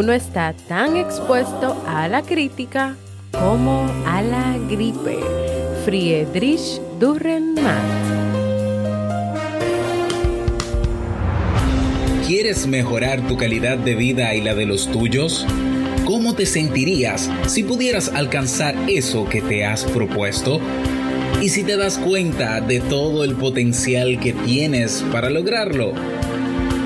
uno está tan expuesto a la crítica como a la gripe. Friedrich Dürrenmatt. ¿Quieres mejorar tu calidad de vida y la de los tuyos? ¿Cómo te sentirías si pudieras alcanzar eso que te has propuesto? ¿Y si te das cuenta de todo el potencial que tienes para lograrlo?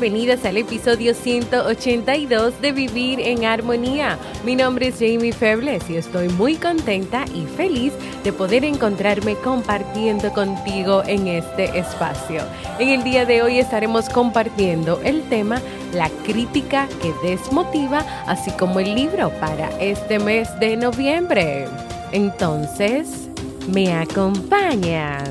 Bienvenidas al episodio 182 de Vivir en Armonía. Mi nombre es Jamie Febles y estoy muy contenta y feliz de poder encontrarme compartiendo contigo en este espacio. En el día de hoy estaremos compartiendo el tema La crítica que desmotiva, así como el libro para este mes de noviembre. Entonces, ¿me acompañas?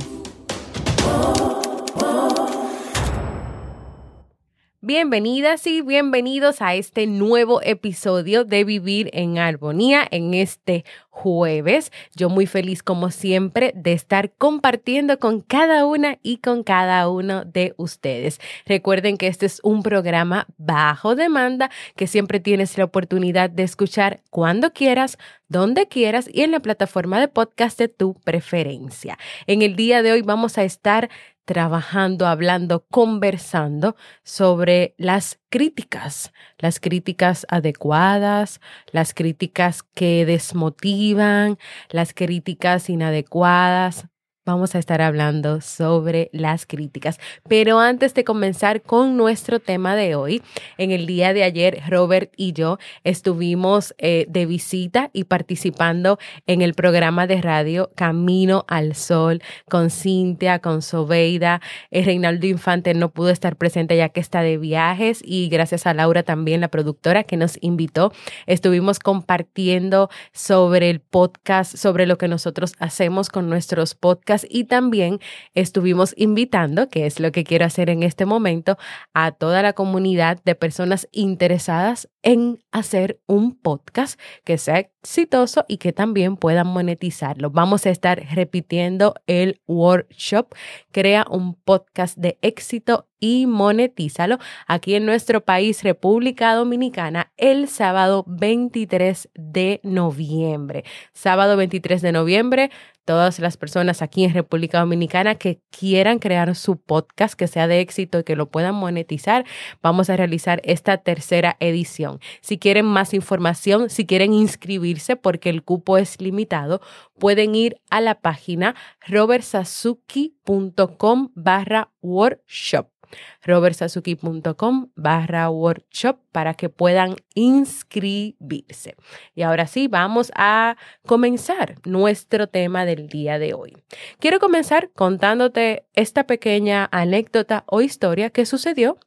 Bienvenidas y bienvenidos a este nuevo episodio de Vivir en Armonía en este jueves. Yo muy feliz como siempre de estar compartiendo con cada una y con cada uno de ustedes. Recuerden que este es un programa bajo demanda que siempre tienes la oportunidad de escuchar cuando quieras, donde quieras y en la plataforma de podcast de tu preferencia. En el día de hoy vamos a estar trabajando, hablando, conversando sobre las críticas, las críticas adecuadas, las críticas que desmotivan, las críticas inadecuadas vamos a estar hablando sobre las críticas. Pero antes de comenzar con nuestro tema de hoy, en el día de ayer, Robert y yo estuvimos eh, de visita y participando en el programa de radio Camino al Sol con Cintia, con Sobeida. Eh, Reinaldo Infante no pudo estar presente ya que está de viajes y gracias a Laura también, la productora que nos invitó, estuvimos compartiendo sobre el podcast, sobre lo que nosotros hacemos con nuestros podcasts y también estuvimos invitando, que es lo que quiero hacer en este momento, a toda la comunidad de personas interesadas en hacer un podcast que sea exitoso y que también puedan monetizarlo. Vamos a estar repitiendo el workshop, crea un podcast de éxito y monetízalo aquí en nuestro país, República Dominicana, el sábado 23 de noviembre. Sábado 23 de noviembre, todas las personas aquí en República Dominicana que quieran crear su podcast que sea de éxito y que lo puedan monetizar, vamos a realizar esta tercera edición. Si quieren más información, si quieren inscribirse porque el cupo es limitado, pueden ir a la página robertsazuki.com barra workshop robertsazuki.com barra workshop para que puedan inscribirse. Y ahora sí, vamos a comenzar nuestro tema del día de hoy. Quiero comenzar contándote esta pequeña anécdota o historia que sucedió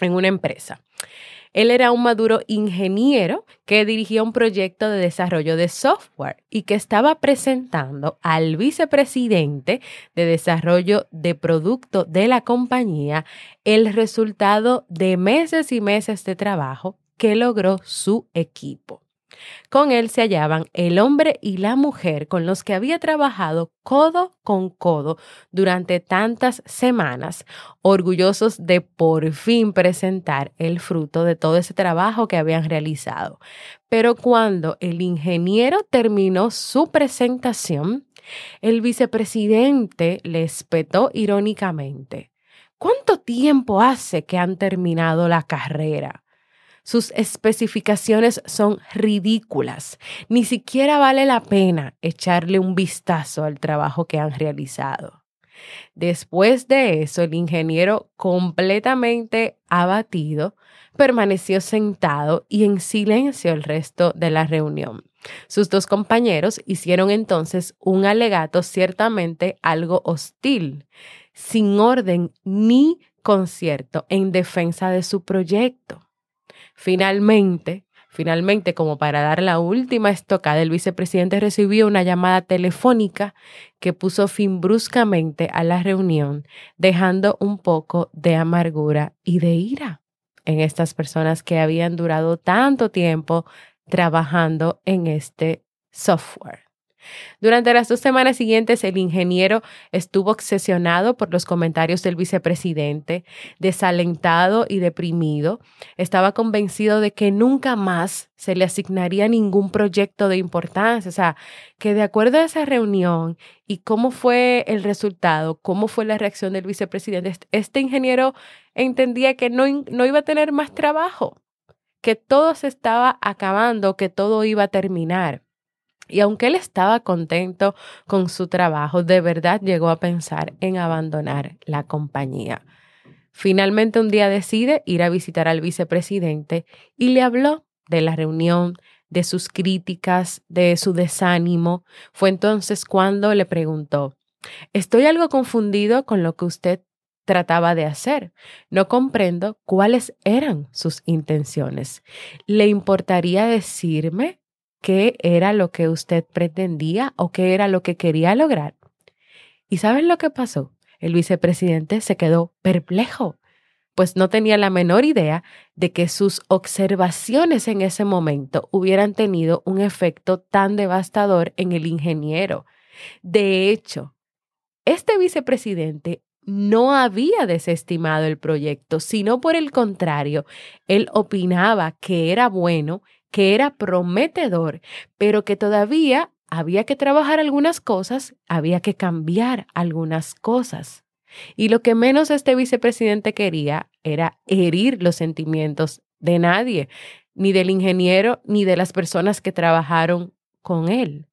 en una empresa. Él era un maduro ingeniero que dirigía un proyecto de desarrollo de software y que estaba presentando al vicepresidente de desarrollo de producto de la compañía el resultado de meses y meses de trabajo que logró su equipo. Con él se hallaban el hombre y la mujer con los que había trabajado codo con codo durante tantas semanas, orgullosos de por fin presentar el fruto de todo ese trabajo que habían realizado. Pero cuando el ingeniero terminó su presentación, el vicepresidente le espetó irónicamente. ¿Cuánto tiempo hace que han terminado la carrera? Sus especificaciones son ridículas. Ni siquiera vale la pena echarle un vistazo al trabajo que han realizado. Después de eso, el ingeniero, completamente abatido, permaneció sentado y en silencio el resto de la reunión. Sus dos compañeros hicieron entonces un alegato ciertamente algo hostil, sin orden ni concierto en defensa de su proyecto. Finalmente, finalmente, como para dar la última estocada, el vicepresidente recibió una llamada telefónica que puso fin bruscamente a la reunión, dejando un poco de amargura y de ira en estas personas que habían durado tanto tiempo trabajando en este software. Durante las dos semanas siguientes, el ingeniero estuvo obsesionado por los comentarios del vicepresidente, desalentado y deprimido. Estaba convencido de que nunca más se le asignaría ningún proyecto de importancia. O sea, que de acuerdo a esa reunión y cómo fue el resultado, cómo fue la reacción del vicepresidente, este ingeniero entendía que no, no iba a tener más trabajo, que todo se estaba acabando, que todo iba a terminar. Y aunque él estaba contento con su trabajo, de verdad llegó a pensar en abandonar la compañía. Finalmente un día decide ir a visitar al vicepresidente y le habló de la reunión, de sus críticas, de su desánimo. Fue entonces cuando le preguntó, estoy algo confundido con lo que usted trataba de hacer. No comprendo cuáles eran sus intenciones. ¿Le importaría decirme qué era lo que usted pretendía o qué era lo que quería lograr. ¿Y saben lo que pasó? El vicepresidente se quedó perplejo, pues no tenía la menor idea de que sus observaciones en ese momento hubieran tenido un efecto tan devastador en el ingeniero. De hecho, este vicepresidente no había desestimado el proyecto, sino por el contrario, él opinaba que era bueno que era prometedor, pero que todavía había que trabajar algunas cosas, había que cambiar algunas cosas. Y lo que menos este vicepresidente quería era herir los sentimientos de nadie, ni del ingeniero, ni de las personas que trabajaron con él.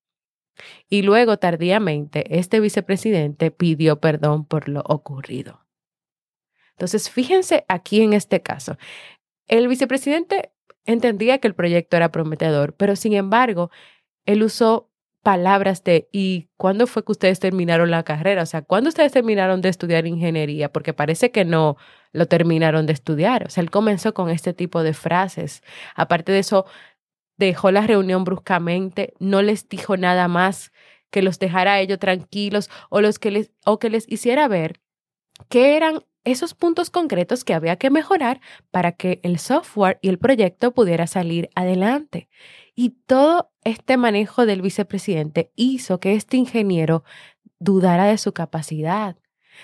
Y luego, tardíamente, este vicepresidente pidió perdón por lo ocurrido. Entonces, fíjense aquí en este caso. El vicepresidente entendía que el proyecto era prometedor, pero sin embargo, él usó palabras de, ¿y cuándo fue que ustedes terminaron la carrera? O sea, ¿cuándo ustedes terminaron de estudiar ingeniería? Porque parece que no lo terminaron de estudiar. O sea, él comenzó con este tipo de frases. Aparte de eso, dejó la reunión bruscamente, no les dijo nada más que los dejara a ellos tranquilos o, los que les, o que les hiciera ver qué eran esos puntos concretos que había que mejorar para que el software y el proyecto pudiera salir adelante. Y todo este manejo del vicepresidente hizo que este ingeniero dudara de su capacidad,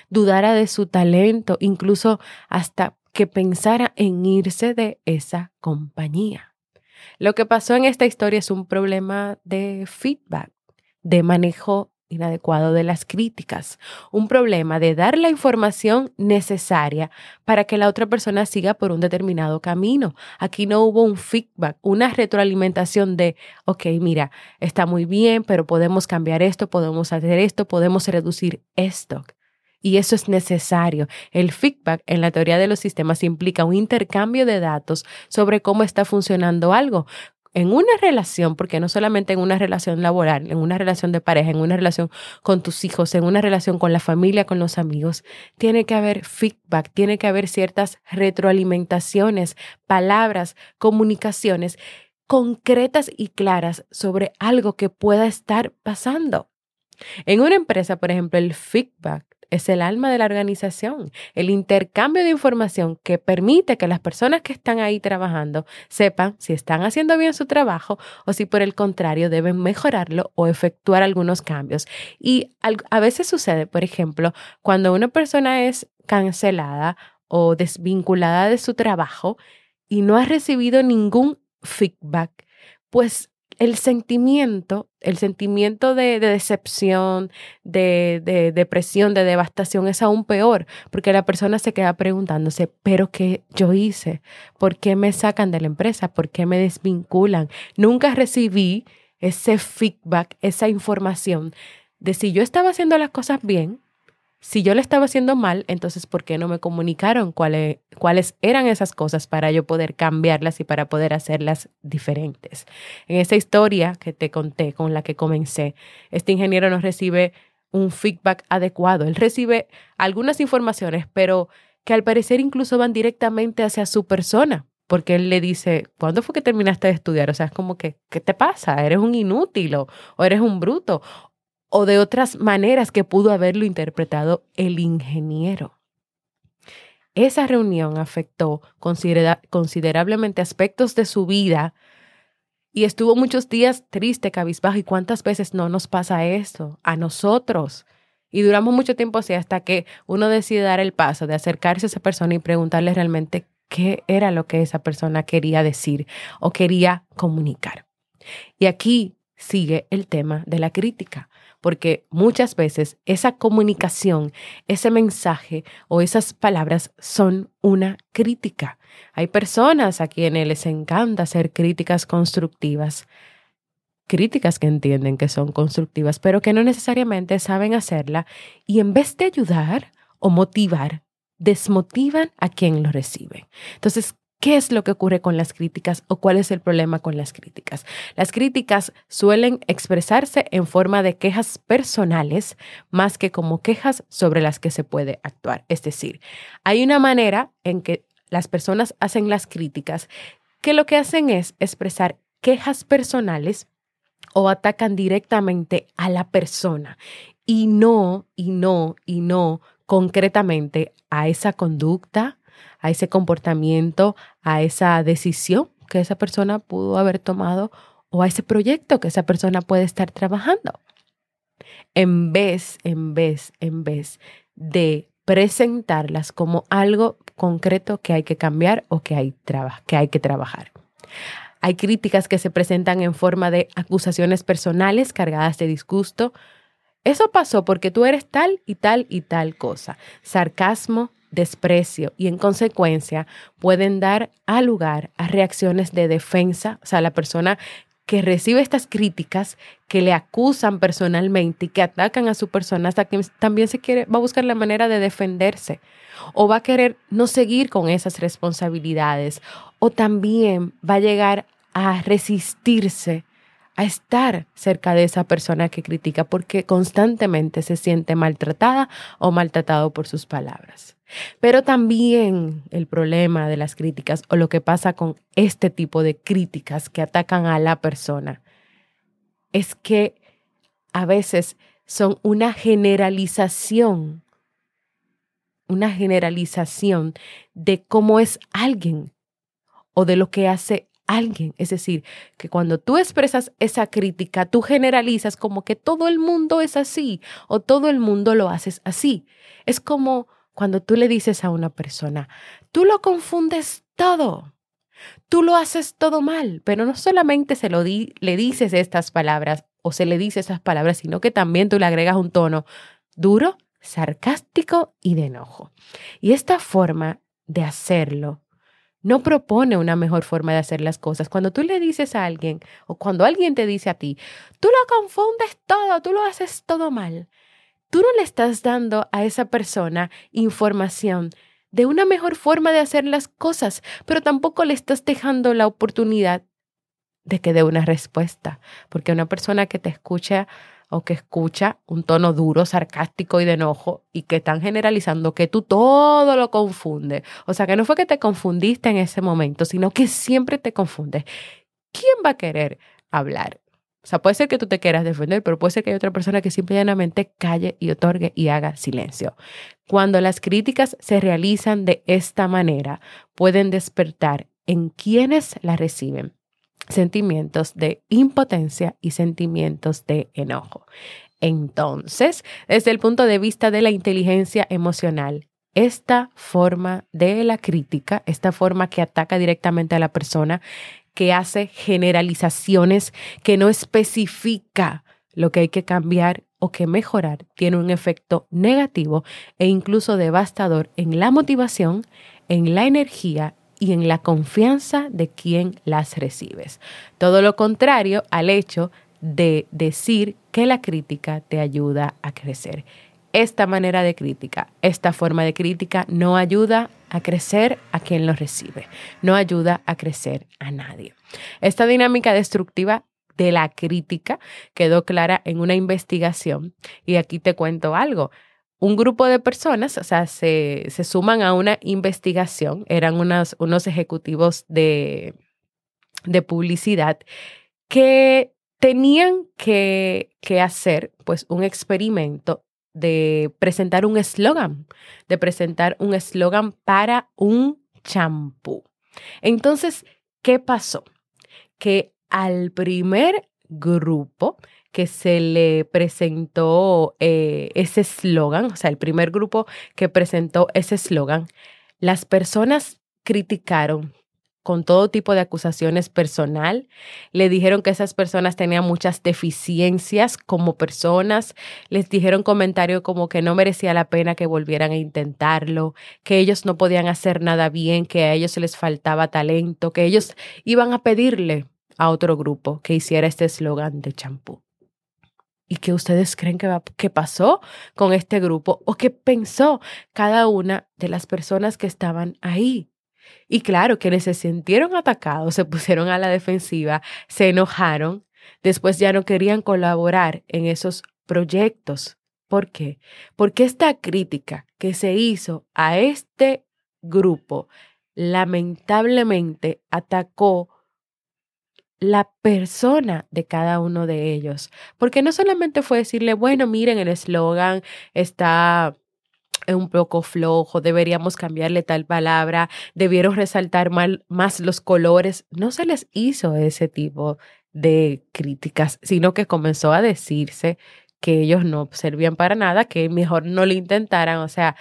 dudara de su talento, incluso hasta que pensara en irse de esa compañía. Lo que pasó en esta historia es un problema de feedback, de manejo inadecuado de las críticas, un problema de dar la información necesaria para que la otra persona siga por un determinado camino. Aquí no hubo un feedback, una retroalimentación de, ok, mira, está muy bien, pero podemos cambiar esto, podemos hacer esto, podemos reducir esto. Y eso es necesario. El feedback en la teoría de los sistemas implica un intercambio de datos sobre cómo está funcionando algo en una relación, porque no solamente en una relación laboral, en una relación de pareja, en una relación con tus hijos, en una relación con la familia, con los amigos, tiene que haber feedback, tiene que haber ciertas retroalimentaciones, palabras, comunicaciones concretas y claras sobre algo que pueda estar pasando. En una empresa, por ejemplo, el feedback es el alma de la organización, el intercambio de información que permite que las personas que están ahí trabajando sepan si están haciendo bien su trabajo o si por el contrario deben mejorarlo o efectuar algunos cambios. Y a veces sucede, por ejemplo, cuando una persona es cancelada o desvinculada de su trabajo y no ha recibido ningún feedback, pues el sentimiento, el sentimiento de, decepción, de, de, depresión, de devastación es aún peor, porque la persona se queda preguntándose, pero ¿qué yo hice? ¿Por qué me sacan de la empresa? ¿Por qué me desvinculan? Nunca recibí ese feedback, esa información de si yo estaba haciendo las cosas bien si yo le estaba haciendo mal, entonces ¿por qué no me comunicaron cuáles, cuáles eran esas cosas para yo poder cambiarlas y para poder hacerlas diferentes? En esa historia que te conté, con la que comencé, este ingeniero no recibe un feedback adecuado. Él recibe algunas informaciones, pero que al parecer incluso van directamente hacia su persona, porque él le dice, ¿cuándo fue que terminaste de estudiar? O sea, es como que, ¿qué te pasa? ¿Eres un inútil o, o eres un bruto? O de otras maneras que pudo haberlo interpretado el ingeniero. Esa reunión afectó considerablemente aspectos de su vida y estuvo muchos días triste, cabizbajo. ¿Y cuántas veces no nos pasa esto a nosotros? Y duramos mucho tiempo así hasta que uno decide dar el paso de acercarse a esa persona y preguntarle realmente qué era lo que esa persona quería decir o quería comunicar. Y aquí sigue el tema de la crítica porque muchas veces esa comunicación, ese mensaje o esas palabras son una crítica. Hay personas a quienes les encanta hacer críticas constructivas, críticas que entienden que son constructivas, pero que no necesariamente saben hacerla y en vez de ayudar o motivar, desmotivan a quien lo recibe. Entonces, ¿Qué es lo que ocurre con las críticas o cuál es el problema con las críticas? Las críticas suelen expresarse en forma de quejas personales más que como quejas sobre las que se puede actuar. Es decir, hay una manera en que las personas hacen las críticas que lo que hacen es expresar quejas personales o atacan directamente a la persona y no, y no, y no concretamente a esa conducta, a ese comportamiento, a esa decisión que esa persona pudo haber tomado o a ese proyecto que esa persona puede estar trabajando. En vez, en vez, en vez de presentarlas como algo concreto que hay que cambiar o que hay, que, trabajar. Hay críticas que se presentan en forma de acusaciones personales cargadas de disgusto. Eso pasó porque tú eres tal y tal y tal cosa. Sarcasmo, desprecio y en consecuencia pueden dar a lugar a reacciones de defensa, o sea, la persona que recibe estas críticas, que le acusan personalmente y que atacan a su persona, hasta que también se quiere, va a buscar la manera de defenderse o va a querer no seguir con esas responsabilidades o también va a llegar a resistirse a estar cerca de esa persona que critica porque constantemente se siente maltratada o maltratado por sus palabras. Pero también el problema de las críticas o lo que pasa con este tipo de críticas que atacan a la persona es que a veces son una generalización, una generalización de cómo es alguien o de lo que hace alguien. Es decir, que cuando tú expresas esa crítica, tú generalizas como que todo el mundo es así o todo el mundo lo haces así. Es como cuando tú le dices a una persona, tú lo confundes todo. Tú lo haces todo mal, pero no solamente se lo di, le dices estas palabras o se le dice esas palabras, sino que también tú le agregas un tono duro, sarcástico y de enojo. Y esta forma de hacerlo no propone una mejor forma de hacer las cosas. Cuando tú le dices a alguien o cuando alguien te dice a ti, tú lo confundes todo, tú lo haces todo mal, tú no le estás dando a esa persona información de una mejor forma de hacer las cosas, pero tampoco le estás dejando la oportunidad de que dé una respuesta, porque una persona que te escucha o que escucha un tono duro, sarcástico y de enojo y que están generalizando que tú todo lo confundes. O sea, que no fue que te confundiste en ese momento, sino que siempre te confundes. ¿Quién va a querer hablar? O sea, puede ser que tú te quieras defender, pero puede ser que hay otra persona que simplemente calle y otorgue y haga silencio. Cuando las críticas se realizan de esta manera, pueden despertar en quienes las reciben sentimientos de impotencia y sentimientos de enojo. Entonces, desde el punto de vista de la inteligencia emocional, esta forma de la crítica, esta forma que ataca directamente a la persona, que hace generalizaciones, que no especifica lo que hay que cambiar o que mejorar, tiene un efecto negativo e incluso devastador en la motivación, en la energía y en la confianza de quien las recibes. Todo lo contrario al hecho de decir que la crítica te ayuda a crecer. Esta manera de crítica, esta forma de crítica no ayuda a crecer a quien lo recibe, no ayuda a crecer a nadie. Esta dinámica destructiva de la crítica quedó clara en una investigación y aquí te cuento algo un grupo de personas, o sea, se, suman a una investigación, eran unos, unos ejecutivos de, de publicidad que tenían que, que, hacer pues un experimento de presentar un eslogan, de presentar un eslogan para un champú. Entonces, ¿qué pasó? Que al primer grupo que se le presentó eh, ese eslogan, o sea, el primer grupo que presentó ese eslogan, las personas criticaron con todo tipo de acusaciones personal. Le dijeron que esas personas tenían muchas deficiencias como personas. Les dijeron comentarios como que no merecía la pena que volvieran a intentarlo, que ellos no podían hacer nada bien, que a ellos les faltaba talento, que ellos iban a pedirle a otro grupo que hiciera este eslogan de champú. ¿Y qué ustedes creen que, va, que pasó con este grupo o qué pensó cada una de las personas que estaban ahí? Y claro, quienes se sintieron atacados, se pusieron a la defensiva, se enojaron, después ya no querían colaborar en esos proyectos. ¿Por qué? Porque esta crítica que se hizo a este grupo lamentablemente atacó la persona de cada uno de ellos. Porque no solamente fue decirle, bueno, miren, el eslogan está un poco flojo, deberíamos cambiarle tal palabra, debieron resaltar mal, más los colores. No se les hizo ese tipo de críticas, sino que comenzó a decirse que ellos no servían para nada, que mejor no lo intentaran. O sea,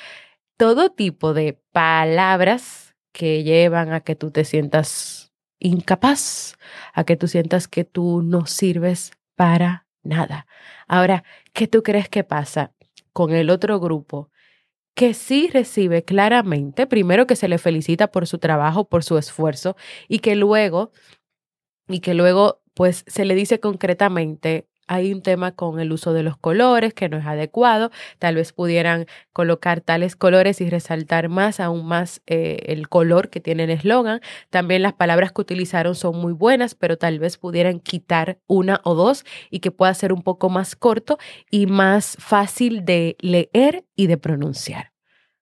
todo tipo de palabras que llevan a que tú te sientas incapaz, a que tú sientas que tú no sirves para nada. Ahora, ¿qué tú crees que pasa con el otro grupo? Que sí recibe claramente, primero que se le felicita por su trabajo, por su esfuerzo, y que luego, y que luego, pues se le dice concretamente, hay un tema con el uso de los colores que no es adecuado. Tal vez pudieran colocar tales colores y resaltar más, aún más eh, el color que tiene el eslogan. También las palabras que utilizaron son muy buenas, pero tal vez pudieran quitar una o dos y que pueda ser un poco más corto y más fácil de leer y de pronunciar.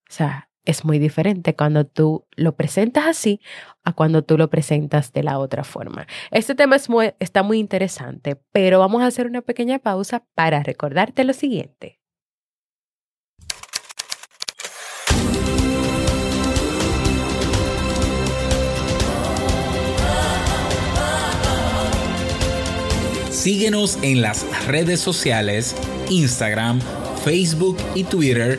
O sea, es muy diferente cuando tú lo presentas así a cuando tú lo presentas de la otra forma. Este tema es muy, está muy interesante, pero vamos a hacer una pequeña pausa para recordarte lo siguiente. Síguenos en las redes sociales, Instagram, Facebook y Twitter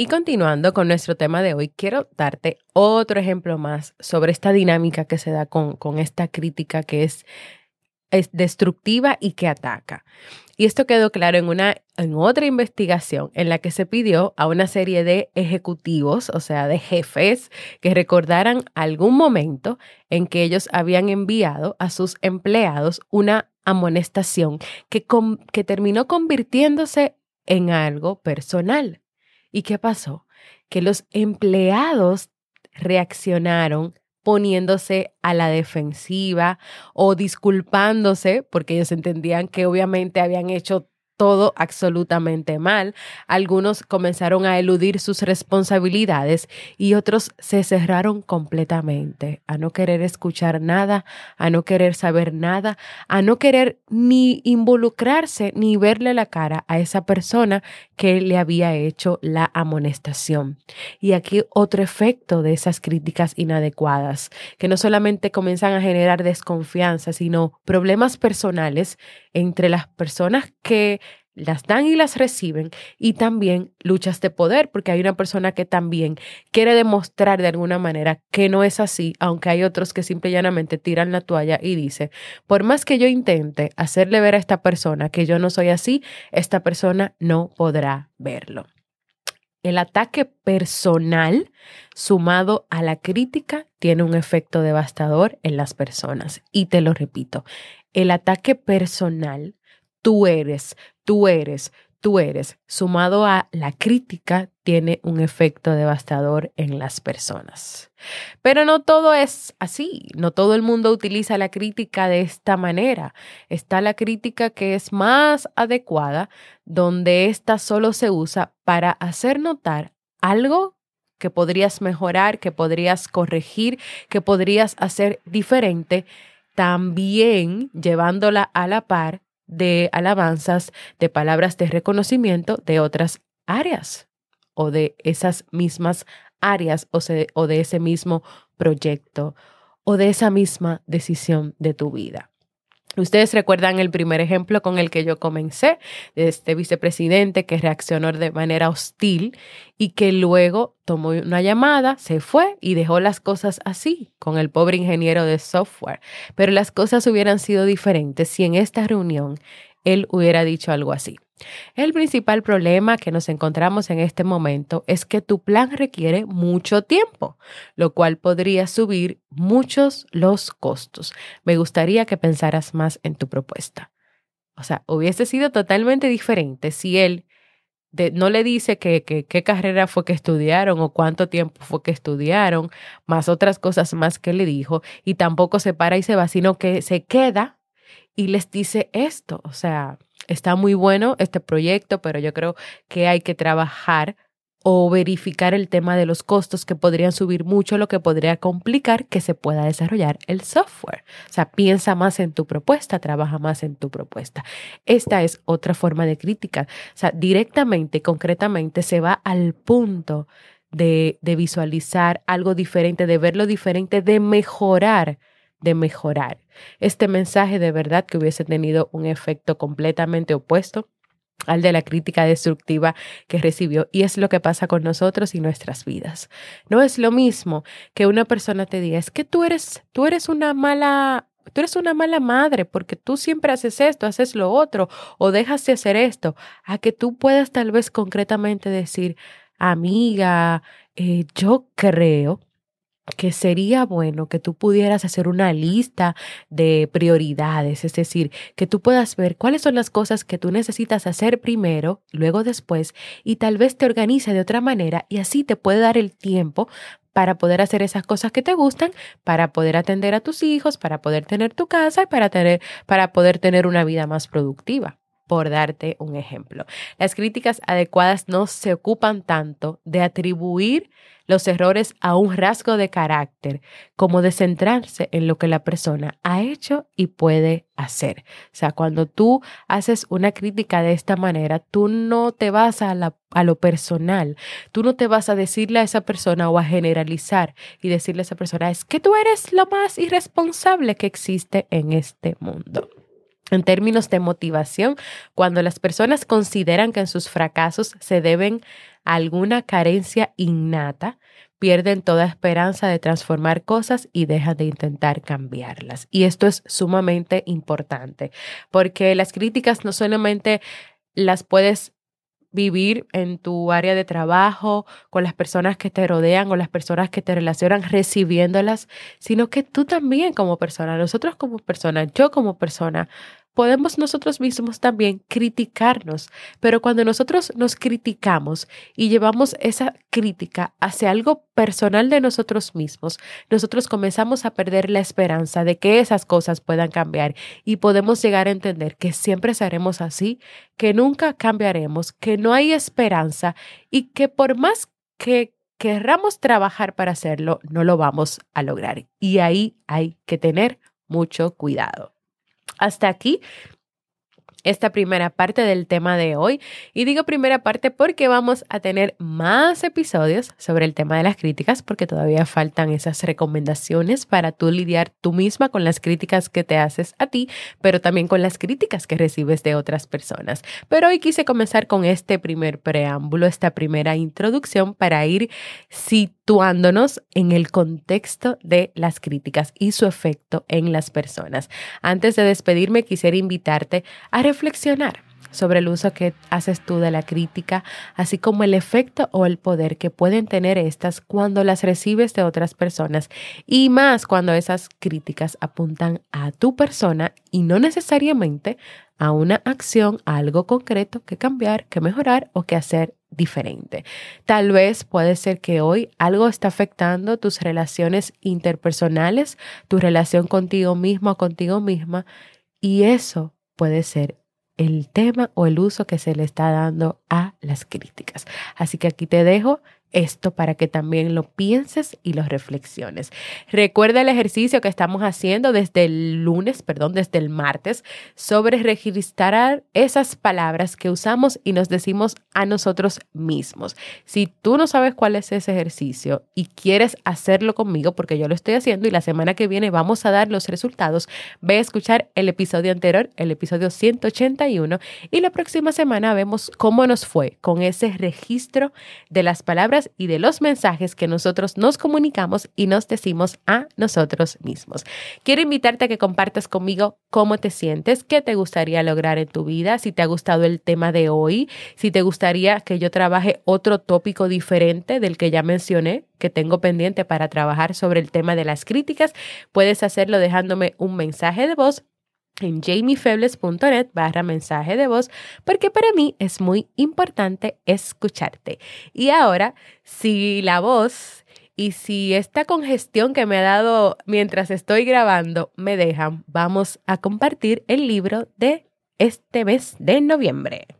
Y continuando con nuestro tema de hoy, quiero darte otro ejemplo más sobre esta dinámica que se da con, con esta crítica que es, es destructiva y que ataca. Y esto quedó claro en, una, en otra investigación en la que se pidió a una serie de ejecutivos, o sea, de jefes, que recordaran algún momento en que ellos habían enviado a sus empleados una amonestación que, que terminó convirtiéndose en algo personal. ¿Y qué pasó? Que los empleados reaccionaron poniéndose a la defensiva o disculpándose porque ellos entendían que obviamente habían hecho todo absolutamente mal. Algunos comenzaron a eludir sus responsabilidades y otros se cerraron completamente a no querer escuchar nada, a no querer saber nada, a no querer ni involucrarse ni verle la cara a esa persona que le había hecho la amonestación. Y aquí otro efecto de esas críticas inadecuadas, que no solamente comienzan a generar desconfianza, sino problemas personales entre las personas que las dan y las reciben y también luchas de poder, porque hay una persona que también quiere demostrar de alguna manera que no es así, aunque hay otros que simple y llanamente tiran la toalla y dice, por más que yo intente hacerle ver a esta persona que yo no soy así, esta persona no podrá verlo. El ataque personal sumado a la crítica tiene un efecto devastador en las personas. Y te lo repito, el ataque personal, tú eres, tú eres, tú eres, sumado a la crítica, tiene un efecto devastador en las personas. Pero no todo es así, no todo el mundo utiliza la crítica de esta manera. Está la crítica que es más adecuada, donde esta solo se usa para hacer notar algo que podrías mejorar, que podrías corregir, que podrías hacer diferente, también llevándola a la par de alabanzas, de palabras de reconocimiento de otras áreas o de esas mismas áreas o, o de ese mismo proyecto o de esa misma decisión de tu vida. Ustedes recuerdan el primer ejemplo con el que yo comencé, de este vicepresidente que reaccionó de manera hostil y que luego tomó una llamada, se fue y dejó las cosas así con el pobre ingeniero de software. Pero las cosas hubieran sido diferentes si en esta reunión él hubiera dicho algo así. El principal problema que nos encontramos en este momento es que tu plan requiere mucho tiempo, lo cual podría subir muchos los costos. Me gustaría que pensaras más en tu propuesta. O sea, hubiese sido totalmente diferente si él no le dice que, qué carrera fue que estudiaron o cuánto tiempo fue que estudiaron, más otras cosas más que le dijo, y tampoco se para y se va, sino que se queda y les dice esto. O sea, está muy bueno este proyecto, pero yo creo que hay que trabajar o verificar el tema de los costos que podrían subir mucho, lo que podría complicar que se pueda desarrollar el software. O sea, piensa más en tu propuesta, trabaja más en tu propuesta. Esta es otra forma de crítica. O sea, directamente, concretamente, se va al punto de, de visualizar algo diferente, de verlo diferente, de mejorar de mejorar. Este mensaje de verdad que hubiese tenido un efecto completamente opuesto al de la crítica destructiva que recibió. Y es lo que pasa con nosotros y nuestras vidas. No es lo mismo que una persona te diga, es que tú eres, tú eres una mala, tú eres una mala madre porque tú siempre haces esto, haces lo otro o dejas de hacer esto, a que tú puedas tal vez concretamente decir, amiga, eh, yo creo que sería bueno que tú pudieras hacer una lista de prioridades, es decir, que tú puedas ver cuáles son las cosas que tú necesitas hacer primero, luego después, y tal vez te organice de otra manera y así te puede dar el tiempo para poder hacer esas cosas que te gustan, para poder atender a tus hijos, para poder tener tu casa y para, tener, para poder tener una vida más productiva por darte un ejemplo. Las críticas adecuadas no se ocupan tanto de atribuir los errores a un rasgo de carácter, como de centrarse en lo que la persona ha hecho y puede hacer. O sea, cuando tú haces una crítica de esta manera, tú no te vas a, a lo personal, tú no te vas a decirle a esa persona o a generalizar y decirle a esa persona, es que tú eres lo más irresponsable que existe en este mundo. En términos de motivación, cuando las personas consideran que en sus fracasos se deben a alguna carencia innata, pierden toda esperanza de transformar cosas y dejan de intentar cambiarlas. Y esto es sumamente importante, porque las críticas no solamente las puedes vivir en tu área de trabajo, con las personas que te rodean o las personas que te relacionan, recibiéndolas, sino que tú también como persona, nosotros como persona, yo como persona, podemos nosotros mismos también criticarnos, pero cuando nosotros nos criticamos y llevamos esa crítica hacia algo personal de nosotros mismos, nosotros comenzamos a perder la esperanza de que esas cosas puedan cambiar y podemos llegar a entender que siempre seremos así, que nunca cambiaremos, que no hay esperanza y que por más que querramos trabajar para hacerlo, no lo vamos a lograr. Y ahí hay que tener mucho cuidado. Hasta aquí esta primera parte del tema de hoy. Y digo primera parte porque vamos a tener más episodios sobre el tema de las críticas, porque todavía faltan esas recomendaciones para tú lidiar tú misma con las críticas que te haces a ti, pero también con las críticas que recibes de otras personas. Pero hoy quise comenzar con este primer preámbulo, esta primera introducción para ir situándonos en el contexto de las críticas y su efecto en las personas. Antes de despedirme, quisiera invitarte a sobre el uso que haces tú de la crítica, así como el efecto o el poder que pueden tener estas cuando las recibes de otras personas y más cuando esas críticas apuntan a tu persona y no necesariamente a una acción, a algo concreto que cambiar, que mejorar o que hacer diferente. Tal vez puede ser que hoy algo está afectando tus relaciones interpersonales, tu relación contigo mismo o contigo misma y eso puede ser el tema o el uso que se le está dando a las críticas. Así que aquí te dejo esto para que también lo pienses y lo reflexiones. Recuerda el ejercicio que estamos haciendo desde el lunes, perdón, desde el martes, sobre registrar esas palabras que usamos y nos decimos a nosotros mismos. Si tú no sabes cuál es ese ejercicio y quieres hacerlo conmigo, porque yo lo estoy haciendo y la semana que viene vamos a dar los resultados, ve a escuchar el episodio anterior, el episodio 181, y la próxima semana vemos cómo nos fue con ese registro de las palabras y de los mensajes que nosotros nos comunicamos y nos decimos a nosotros mismos. Quiero invitarte a que compartas conmigo cómo te sientes, qué te gustaría lograr en tu vida, si te ha gustado el tema de hoy, si te gustaría que yo trabaje otro tópico diferente del que ya mencioné, que tengo pendiente para trabajar sobre el tema de las críticas, puedes hacerlo dejándome un mensaje de voz en jamiefebles.net barra mensaje de voz, porque para mí es muy importante escucharte. Y ahora, si la voz y si esta congestión que me ha dado mientras estoy grabando me dejan, vamos a compartir el libro de este mes de noviembre.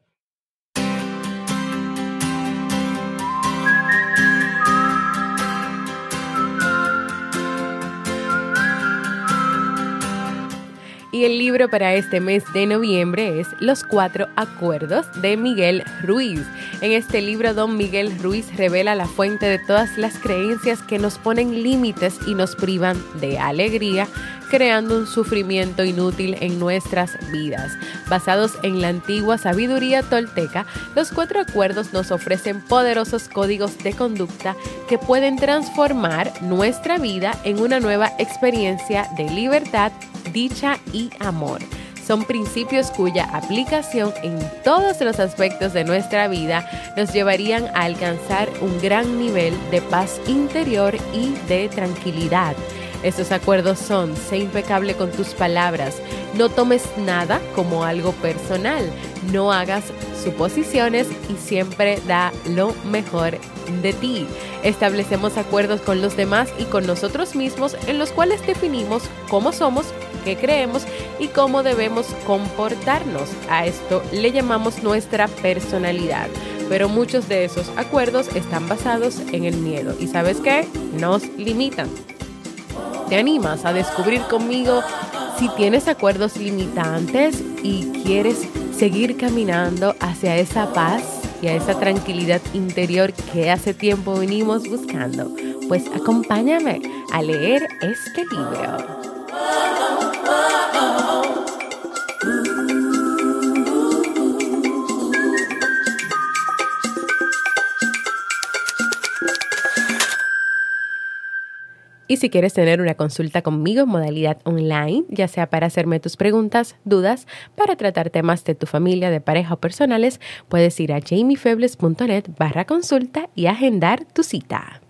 Y el libro para este mes de noviembre es Los Cuatro Acuerdos de Miguel Ruiz. En este libro, don Miguel Ruiz revela la fuente de todas las creencias que nos ponen límites y nos privan de alegría, creando un sufrimiento inútil en nuestras vidas. Basados en la antigua sabiduría tolteca, los cuatro acuerdos nos ofrecen poderosos códigos de conducta que pueden transformar nuestra vida en una nueva experiencia de libertad dicha y amor. Son principios cuya aplicación en todos los aspectos de nuestra vida nos llevarían a alcanzar un gran nivel de paz interior y de tranquilidad. Estos acuerdos son, sé impecable con tus palabras, no tomes nada como algo personal, no hagas suposiciones y siempre da lo mejor de ti. Establecemos acuerdos con los demás y con nosotros mismos en los cuales definimos cómo somos, qué creemos y cómo debemos comportarnos. A esto le llamamos nuestra personalidad. Pero muchos de esos acuerdos están basados en el miedo. ¿Y sabes qué? Nos limitan. ¿Te animas a descubrir conmigo si tienes acuerdos limitantes y quieres seguir caminando hacia esa paz y a esa tranquilidad interior que hace tiempo venimos buscando? Pues acompáñame a leer este libro. Si quieres tener una consulta conmigo en modalidad online, ya sea para hacerme tus preguntas, dudas, para tratar temas de tu familia, de pareja o personales, puedes ir a jamiefebles.net barra consulta y agendar tu cita.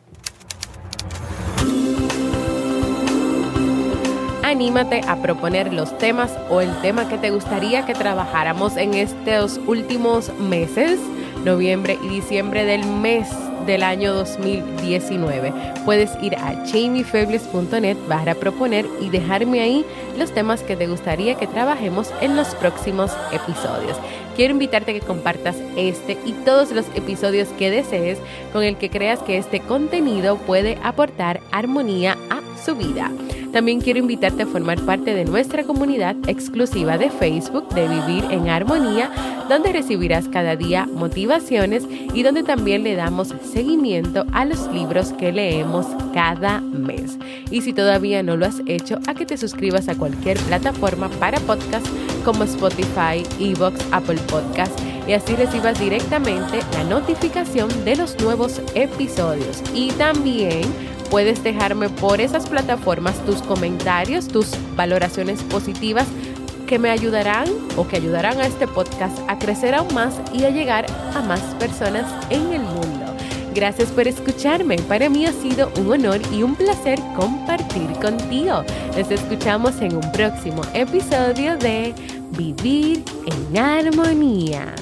anímate a proponer los temas o el tema que te gustaría que trabajáramos en estos últimos meses, noviembre y diciembre del mes del año 2019. Puedes ir a jamiefebles.net para proponer y dejarme ahí los temas que te gustaría que trabajemos en los próximos episodios. Quiero invitarte a que compartas este y todos los episodios que desees con el que creas que este contenido puede aportar armonía a su vida. También quiero invitarte a formar parte de nuestra comunidad exclusiva de Facebook de Vivir en Armonía, donde recibirás cada día motivaciones y donde también le damos seguimiento a los libros que leemos cada mes. Y si todavía no lo has hecho, a que te suscribas a cualquier plataforma para podcast como Spotify, Evox, Apple Podcast y así recibas directamente la notificación de los nuevos episodios. Y también Puedes dejarme por esas plataformas tus comentarios, tus valoraciones positivas que me ayudarán o que ayudarán a este podcast a crecer aún más y a llegar a más personas en el mundo. Gracias por escucharme. Para mí ha sido un honor y un placer compartir contigo. Nos escuchamos en un próximo episodio de Vivir en Armonía.